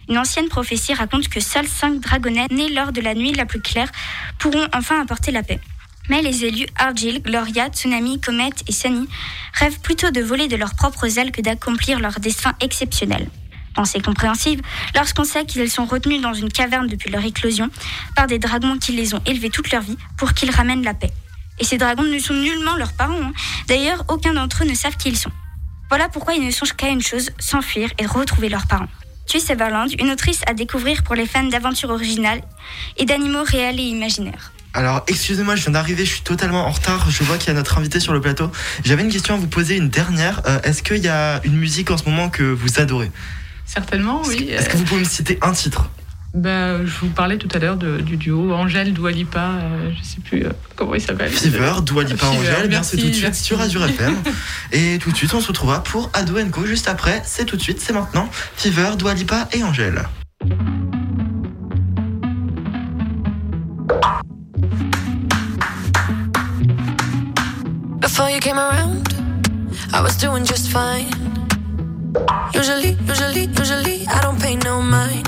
Une ancienne prophétie raconte que seuls cinq dragonnets nés lors de la nuit la plus claire pourront enfin apporter la paix. Mais les élus Argyle, Gloria, Tsunami, Comet et Sunny rêvent plutôt de voler de leurs propres ailes que d'accomplir leur destin exceptionnel. Pensée compréhensible lorsqu'on sait qu'ils sont retenus dans une caverne depuis leur éclosion par des dragons qui les ont élevés toute leur vie pour qu'ils ramènent la paix. Et ces dragons ne sont nullement leurs parents. hein. D'ailleurs, aucun d'entre eux ne savent qui ils sont. Voilà pourquoi ils ne songent qu'à une chose, s'enfuir et retrouver leurs parents. Tu Severland, une autrice à découvrir pour les fans d'aventures originales et d'animaux réels et imaginaires. Alors, excusez-moi, je viens d'arriver, je suis totalement en retard. Je vois qu'il y a notre invité sur le plateau. J'avais une question à vous poser, une dernière. Euh, Est-ce qu'il y a une musique en ce moment que vous adorez? Certainement, oui. Est-ce que vous pouvez me citer un titre? Ben, je vous parlais tout à l'heure de- du duo Angèle Doualipa, euh, je sais plus euh, comment il s'appelle. Fever, Dua Lipa, Fever, Angèle, merci, tout de suite sur Azure FM. Et tout de suite, on se retrouvera pour Ado Co. Juste après, c'est tout de suite, c'est maintenant. Fever, Dua Lipa et Angèle. Before you came around, I was doing just fine. Usually, usually, usually, I don't pay no mind.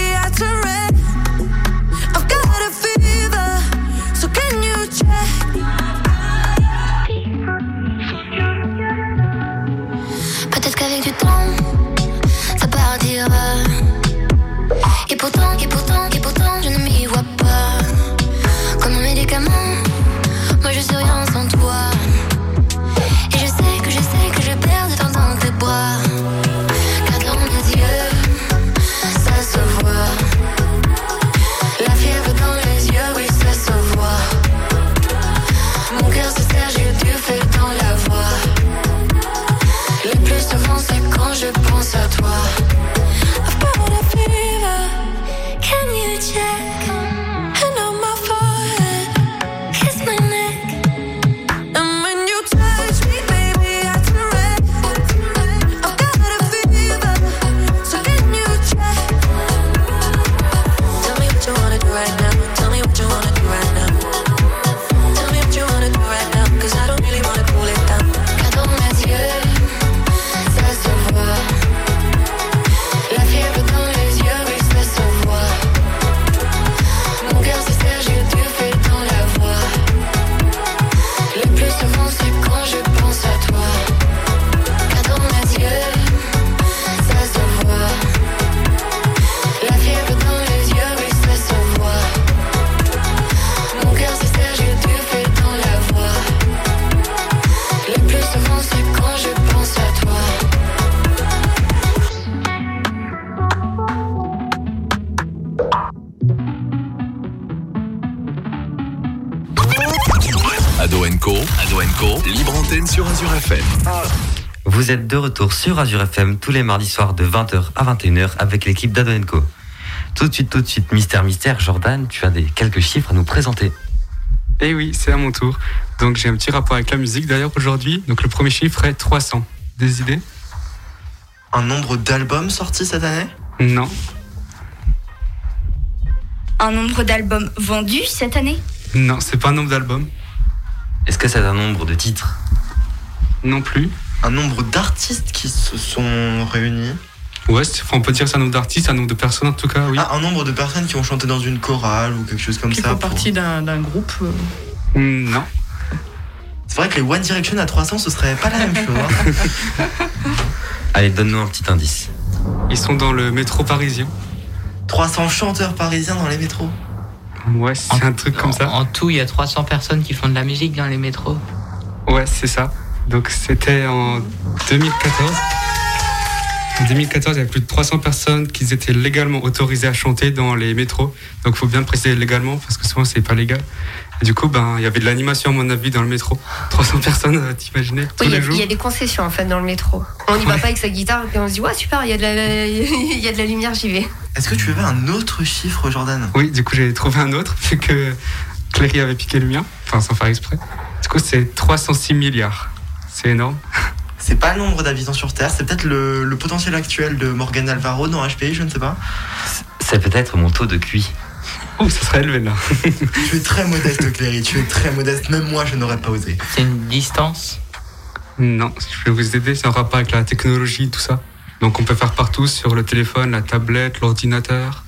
sur Azure FM tous les mardis soirs de 20h à 21h avec l'équipe d'Adoenco. Tout de suite, tout de suite, mystère, mystère, Jordan, tu as des quelques chiffres à nous présenter. Et oui, c'est à mon tour. Donc j'ai un petit rapport avec la musique d'ailleurs aujourd'hui. Donc le premier chiffre est 300. Des idées? Un nombre d'albums sortis cette année? Non. Un nombre d'albums vendus cette année? Non, c'est pas un nombre d'albums. Est-ce que c'est un nombre de titres? Non plus. Un nombre d'artistes qui se sont réunis Ouais, on peut dire que c'est un nombre d'artistes, un nombre de personnes en tout cas, oui. Ah, un nombre de personnes qui ont chanté dans une chorale ou quelque chose comme Qui ça. font pour- partie d'un d'un groupe. euh, Hmm, Non. C'est vrai que les One Direction à 300, ce serait pas la même chose. hein. Allez, donne-nous un petit indice. Ils sont dans le métro parisien. 300 chanteurs parisiens dans les métros. Ouais, c'est un truc comme ça. En tout, il y a 300 personnes qui font de la musique dans les métros. Ouais, c'est ça. Donc c'était en 2014. En 2014, il y avait plus de 300 personnes qui étaient légalement autorisées à chanter dans les métros. Donc il faut bien préciser légalement parce que souvent c'est pas légal. Et du coup, ben, il y avait de l'animation à mon avis dans le métro. 300 personnes, euh, t'imaginer, tous Oui, il y, les a- jours. il y a des concessions en fait dans le métro. On n'y va pas avec sa guitare et on se dit ouais super, il y a de la, il y a de la lumière, j'y vais. Est-ce que tu avais un autre chiffre, Jordan? Oui, du coup j'ai trouvé un autre vu que Cléry avait piqué le mien, enfin sans faire exprès. Du coup c'est 306 milliards. C'est énorme. C'est pas le nombre d'habitants sur Terre, c'est peut-être le, le potentiel actuel de Morgan Alvaro dans HPI, je ne sais pas. C'est peut-être mon taux de QI. Ouh, ça serait élevé là. tu es très modeste, Cléry, tu es très modeste. Même moi, je n'aurais pas osé. C'est une distance? Non, je vais vous aider, c'est en rapport avec la technologie, tout ça. Donc on peut faire partout sur le téléphone, la tablette, l'ordinateur.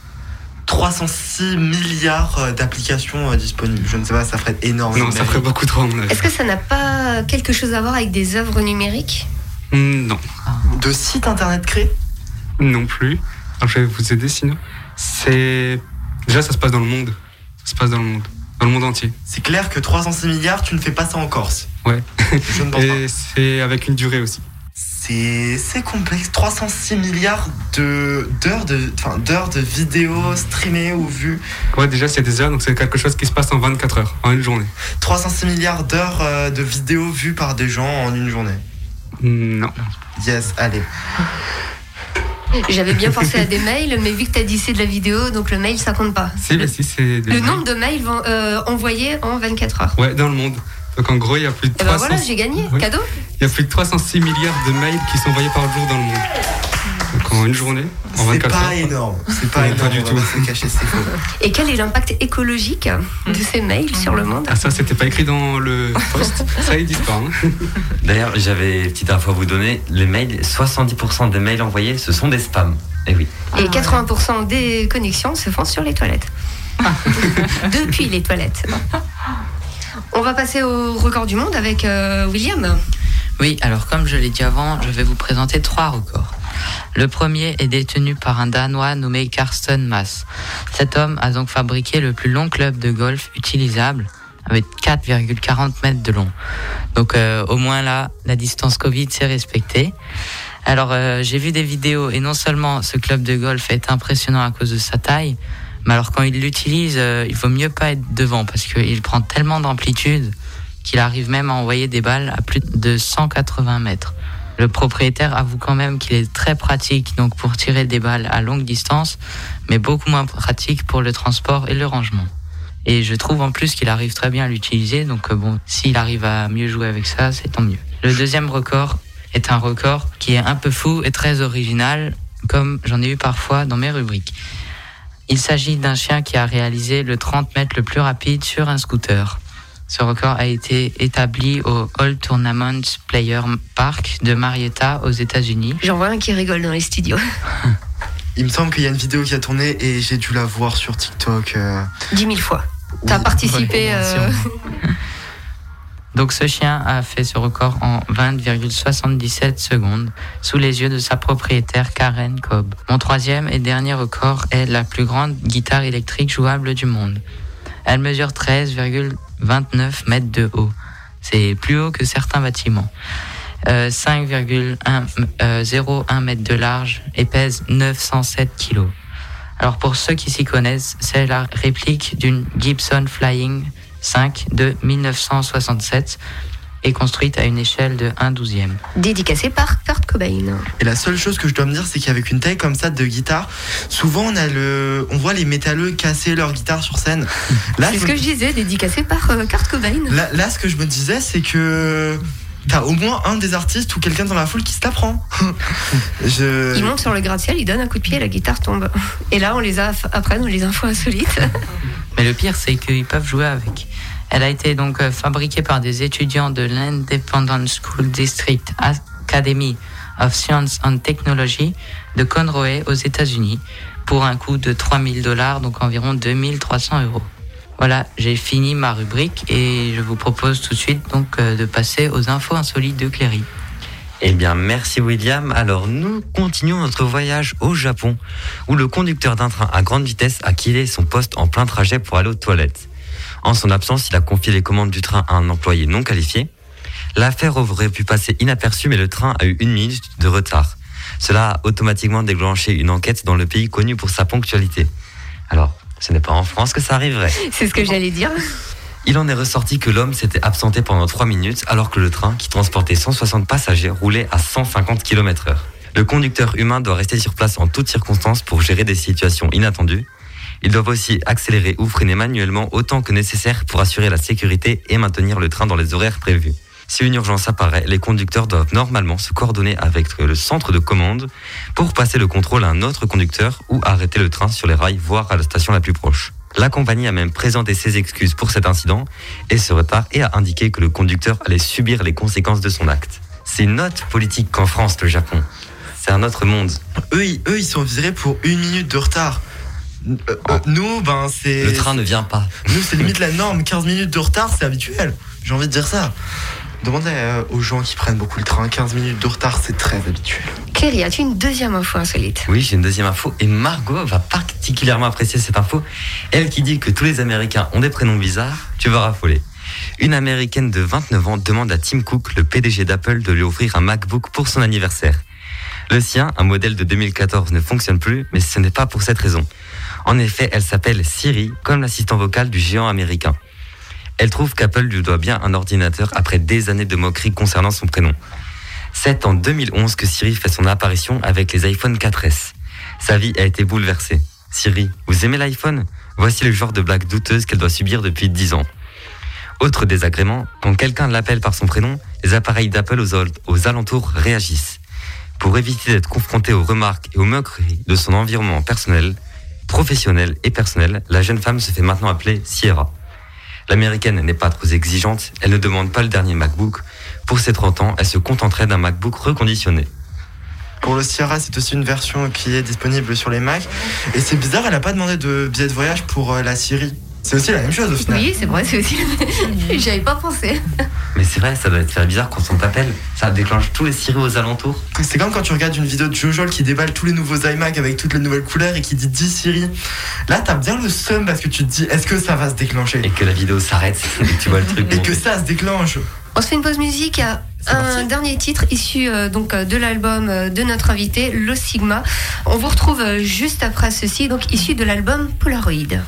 306 milliards euh, d'applications euh, disponibles. Je ne sais pas, ça ferait énorme. Non, ça ferait beaucoup trop. Est-ce que ça n'a pas quelque chose à voir avec des œuvres numériques? Hmm, Non. De sites internet créés? Non plus. Alors je vais vous aider sinon. C'est. Déjà, ça se passe dans le monde. Ça se passe dans le monde. Dans le monde entier. C'est clair que 306 milliards, tu ne fais pas ça en Corse. Ouais. Je ne pense Et c'est avec une durée aussi. C'est complexe. 306 milliards de d'heures de enfin d'heures de vidéos streamées ou vues. Ouais, déjà, c'est des heures, donc c'est quelque chose qui se passe en 24 heures, en une journée. 306 milliards d'heures euh, de vidéos vues par des gens en une journée. Non. Yes, allez. J'avais bien pensé à des mails, mais vu que tu as dit c'est de la vidéo, donc le mail ça compte pas. Si, bah si, c'est Le nombre de mails euh, envoyés en 24 heures. Ouais, dans le monde. Donc en gros, il y a plus de Et ben 300... voilà, j'ai gagné. Ouais. Cadeau Il y a plus de 306 milliards de mails qui sont envoyés par jour dans le monde. Donc en une journée, en C'est 24 pas heures. énorme. C'est pas énorme. pas du tout. pas se cacher, c'est faux. Et quel est l'impact écologique de ces mails sur le monde Ah ça, c'était pas écrit dans le post. ça existe pas. Hein. D'ailleurs, j'avais une petite info à vous donner. Les mails, 70% des mails envoyés, ce sont des spams. Eh oui. Et 80% des connexions se font sur les toilettes. Depuis les toilettes. On va passer au record du monde avec euh, William. Oui, alors comme je l'ai dit avant, je vais vous présenter trois records. Le premier est détenu par un Danois nommé Karsten Mass. Cet homme a donc fabriqué le plus long club de golf utilisable avec 4,40 mètres de long. Donc euh, au moins là, la distance Covid s'est respectée. Alors euh, j'ai vu des vidéos et non seulement ce club de golf est impressionnant à cause de sa taille, mais alors quand il l'utilise, euh, il vaut mieux pas être devant parce qu'il prend tellement d'amplitude qu'il arrive même à envoyer des balles à plus de 180 mètres. Le propriétaire avoue quand même qu'il est très pratique donc pour tirer des balles à longue distance, mais beaucoup moins pratique pour le transport et le rangement. Et je trouve en plus qu'il arrive très bien à l'utiliser, donc euh, bon, s'il arrive à mieux jouer avec ça, c'est tant mieux. Le deuxième record est un record qui est un peu fou et très original, comme j'en ai eu parfois dans mes rubriques. Il s'agit d'un chien qui a réalisé le 30 mètres le plus rapide sur un scooter. Ce record a été établi au All Tournament Player Park de Marietta aux États-Unis. J'en vois un qui rigole dans les studios. Il me semble qu'il y a une vidéo qui a tourné et j'ai dû la voir sur TikTok. euh, 10 000 fois. T'as Oui, participé. ouais, euh, Donc ce chien a fait ce record en 20,77 secondes sous les yeux de sa propriétaire Karen Cobb. Mon troisième et dernier record est la plus grande guitare électrique jouable du monde. Elle mesure 13,29 mètres de haut. C'est plus haut que certains bâtiments. Euh, 5,01 mètres de large et pèse 907 kilos. Alors pour ceux qui s'y connaissent, c'est la réplique d'une Gibson Flying 5 de 1967 et construite à une échelle de 1 douzième. Dédicacé par Kurt Cobain. Et la seule chose que je dois me dire, c'est qu'avec une taille comme ça de guitare, souvent on a le, on voit les métalleux casser leur guitare sur scène. Là, C'est ce me- que je disais, dédicacé par euh, Kurt Cobain. là, là, ce que je me disais, c'est que t'as au moins un des artistes ou quelqu'un dans la foule qui se la prend. je... Il monte sur le gratte-ciel, il donne un coup de pied, la guitare tombe. Et là, on les a après dans les infos insolites. Mais le pire, c'est qu'ils peuvent jouer avec. Elle a été donc euh, fabriquée par des étudiants de l'Independent School District Academy of Science and Technology de Conroe aux États-Unis pour un coût de 3000 dollars, donc environ 2300 euros. Voilà, j'ai fini ma rubrique et je vous propose tout de suite donc euh, de passer aux infos insolites de Cléry. Eh bien, merci William. Alors, nous continuons notre voyage au Japon, où le conducteur d'un train à grande vitesse a quitté son poste en plein trajet pour aller aux toilettes. En son absence, il a confié les commandes du train à un employé non qualifié. L'affaire aurait pu passer inaperçue, mais le train a eu une minute de retard. Cela a automatiquement déclenché une enquête dans le pays connu pour sa ponctualité. Alors, ce n'est pas en France que ça arriverait. C'est ce que j'allais dire. Il en est ressorti que l'homme s'était absenté pendant 3 minutes alors que le train, qui transportait 160 passagers, roulait à 150 km heure. Le conducteur humain doit rester sur place en toutes circonstances pour gérer des situations inattendues. Ils doivent aussi accélérer ou freiner manuellement autant que nécessaire pour assurer la sécurité et maintenir le train dans les horaires prévus. Si une urgence apparaît, les conducteurs doivent normalement se coordonner avec le centre de commande pour passer le contrôle à un autre conducteur ou arrêter le train sur les rails, voire à la station la plus proche. La compagnie a même présenté ses excuses pour cet incident et ce retard et a indiqué que le conducteur allait subir les conséquences de son acte. C'est une autre politique qu'en France, le Japon. C'est un autre monde. Eux, ils, eux, ils sont virés pour une minute de retard. Euh, euh, nous, ben, c'est. Le train ne vient pas. Nous, c'est limite la norme. 15 minutes de retard, c'est habituel. J'ai envie de dire ça. Demandez euh, aux gens qui prennent beaucoup le train. 15 minutes de retard, c'est très habituel. Cléry, as-tu une deuxième info insolite? Oui, j'ai une deuxième info et Margot va particulièrement apprécier cette info. Elle qui dit que tous les Américains ont des prénoms bizarres, tu vas raffoler. Une américaine de 29 ans demande à Tim Cook, le PDG d'Apple, de lui offrir un MacBook pour son anniversaire. Le sien, un modèle de 2014, ne fonctionne plus, mais ce n'est pas pour cette raison. En effet, elle s'appelle Siri, comme l'assistant vocal du géant américain. Elle trouve qu'Apple lui doit bien un ordinateur après des années de moqueries concernant son prénom. C'est en 2011 que Siri fait son apparition avec les iPhone 4S. Sa vie a été bouleversée. Siri, vous aimez l'iPhone? Voici le genre de blague douteuse qu'elle doit subir depuis 10 ans. Autre désagrément, quand quelqu'un l'appelle par son prénom, les appareils d'Apple aux, al- aux alentours réagissent. Pour éviter d'être confronté aux remarques et aux moqueries de son environnement personnel, professionnel et personnel, la jeune femme se fait maintenant appeler Sierra. L'américaine n'est pas trop exigeante, elle ne demande pas le dernier MacBook. Pour ses 30 ans, elle se contenterait d'un MacBook reconditionné. Pour le Sierra, c'est aussi une version qui est disponible sur les Mac. Et c'est bizarre, elle a pas demandé de billet de voyage pour euh, la Syrie. C'est aussi la même chose au final. Oui, c'est vrai, c'est aussi. J'y avais pas pensé. Mais c'est vrai, ça doit être faire bizarre quand on t'appelle. Ça déclenche tous les Siri aux alentours. C'est comme quand tu regardes une vidéo de Jojol qui déballe tous les nouveaux iMac avec toutes les nouvelles couleurs et qui dit 10 Siri. Là, t'as bien le seum parce que tu te dis est-ce que ça va se déclencher? Et que la vidéo s'arrête et que tu vois le truc. Et que ça se déclenche. On se fait une pause musique à un dernier titre issu euh, donc euh, de l'album euh, de notre invité, Le Sigma. On vous retrouve juste après ceci, donc issu de l'album Polaroid.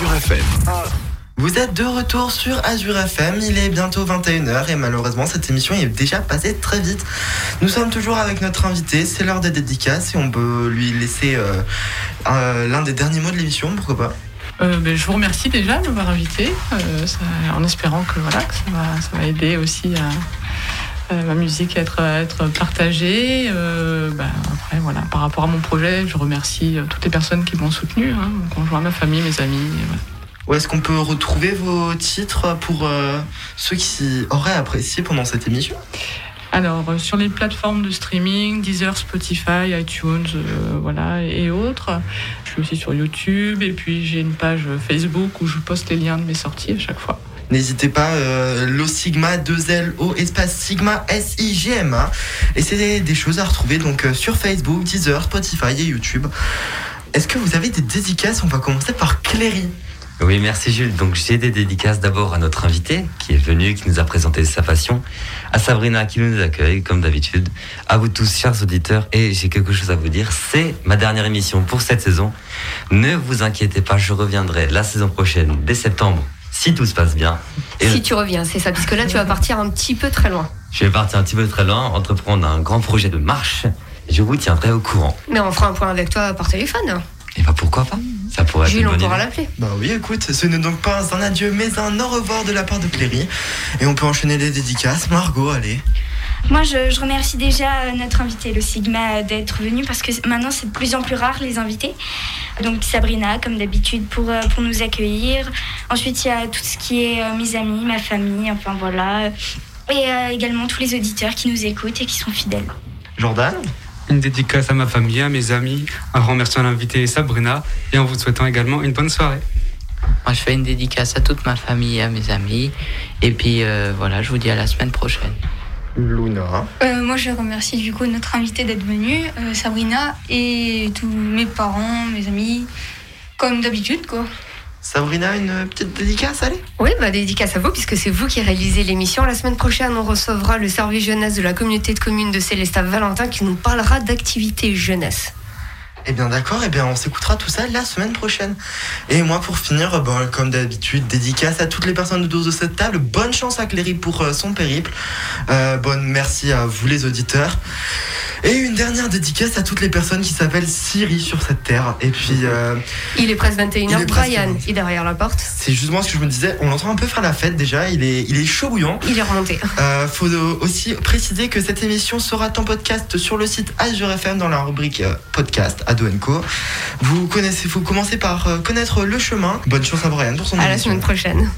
Azure. Vous êtes de retour sur Azure FM, il est bientôt 21h et malheureusement cette émission est déjà passée très vite. Nous sommes toujours avec notre invité, c'est l'heure des dédicaces et on peut lui laisser euh, l'un des derniers mots de l'émission, pourquoi pas Euh, ben, je vous remercie déjà de m'avoir invité, euh, en espérant que, voilà, que ça, va, ça va aider aussi à ma musique à être, être partagée. Euh, ben, après, voilà, par rapport à mon projet, je remercie euh, toutes les personnes qui m'ont soutenu, hein, mon conjoint, ma famille, mes amis. voilà. Où est-ce qu'on peut retrouver vos titres pour euh, ceux qui auraient apprécié pendant cette émission? Alors, euh, sur les plateformes de streaming, Deezer, Spotify, iTunes, euh, voilà, et autres. Je suis aussi sur YouTube et puis j'ai une page Facebook où je poste les liens de mes sorties à chaque fois. N'hésitez pas, euh, Lo Sigma 2L O espace Sigma S I G M A. Et c'est des, des choses à retrouver donc euh, sur Facebook, Deezer, Spotify et YouTube. Est-ce que vous avez des dédicaces? On va commencer par Cléry. Oui, merci Jules. Donc j'ai des dédicaces d'abord à notre invité qui est venu, qui nous a présenté sa passion, à Sabrina qui nous accueille comme d'habitude, à vous tous chers auditeurs et j'ai quelque chose à vous dire, c'est ma dernière émission pour cette saison. Ne vous inquiétez pas, je reviendrai la saison prochaine dès septembre si tout se passe bien. Et Si tu reviens, c'est ça, puisque là tu vas partir un petit peu très loin. je vais partir un petit peu très loin, entreprendre un grand projet de marche. Je vous tiendrai au courant. Mais on fera un point avec toi par téléphone. Et bah pourquoi pas? Ça pourrait être Jules, une on bonne pourra l'appeler. Bah oui, écoute, ce n'est donc pas un adieu mais un au revoir de la part de Cléry. Et on peut enchaîner les dédicaces. Margot, allez. Moi, je, je remercie déjà euh, notre invité, le Sigma, euh, d'être venu parce que maintenant, c'est de plus en plus rare les invités. Donc, Sabrina, comme d'habitude, pour, euh, pour nous accueillir. Ensuite, il y a tout ce qui est euh, mes amis, ma famille, enfin voilà. Et euh, également tous les auditeurs qui nous écoutent et qui sont fidèles. Jordan Une dédicace à ma famille, à mes amis, en remerciant l'invité Sabrina et en vous souhaitant également une bonne soirée. Moi, je fais une dédicace à toute ma famille et à mes amis. Et puis, euh, voilà, je vous dis à la semaine prochaine. Luna. Euh, moi, je remercie du coup notre invité d'être venu, euh, Sabrina, et tous mes parents, mes amis, comme d'habitude, quoi. Sabrina, une petite dédicace, allez Oui, bah dédicace à vous, puisque c'est vous qui réalisez l'émission. La semaine prochaine, on recevra le service jeunesse de la communauté de communes de Célestat Valentin qui nous parlera d'activités jeunesse. Eh bien d'accord, eh bien on s'écoutera tout ça la semaine prochaine. Et moi pour finir, bon, comme d'habitude, dédicace à toutes les personnes de 12 de cette table. Bonne chance à Cléry pour euh, son périple. Euh, bonne merci à vous les auditeurs. Et une dernière dédicace à toutes les personnes qui s'appellent Siri sur cette terre. Et puis euh, Il est presque 21h. Il est presque Brian est derrière la porte. c'est justement ce que je me disais, on l'entend un peu faire la fête déjà, il est, il est chaud bouillant. Il est remonté. Euh, faut aussi préciser que cette émission sera en podcast sur le site Azure FM dans la rubrique euh, podcast Co. Vous connaissez, vous commencez par euh, connaître le chemin. Bonne chance à Brian pour son À la semaine prochaine.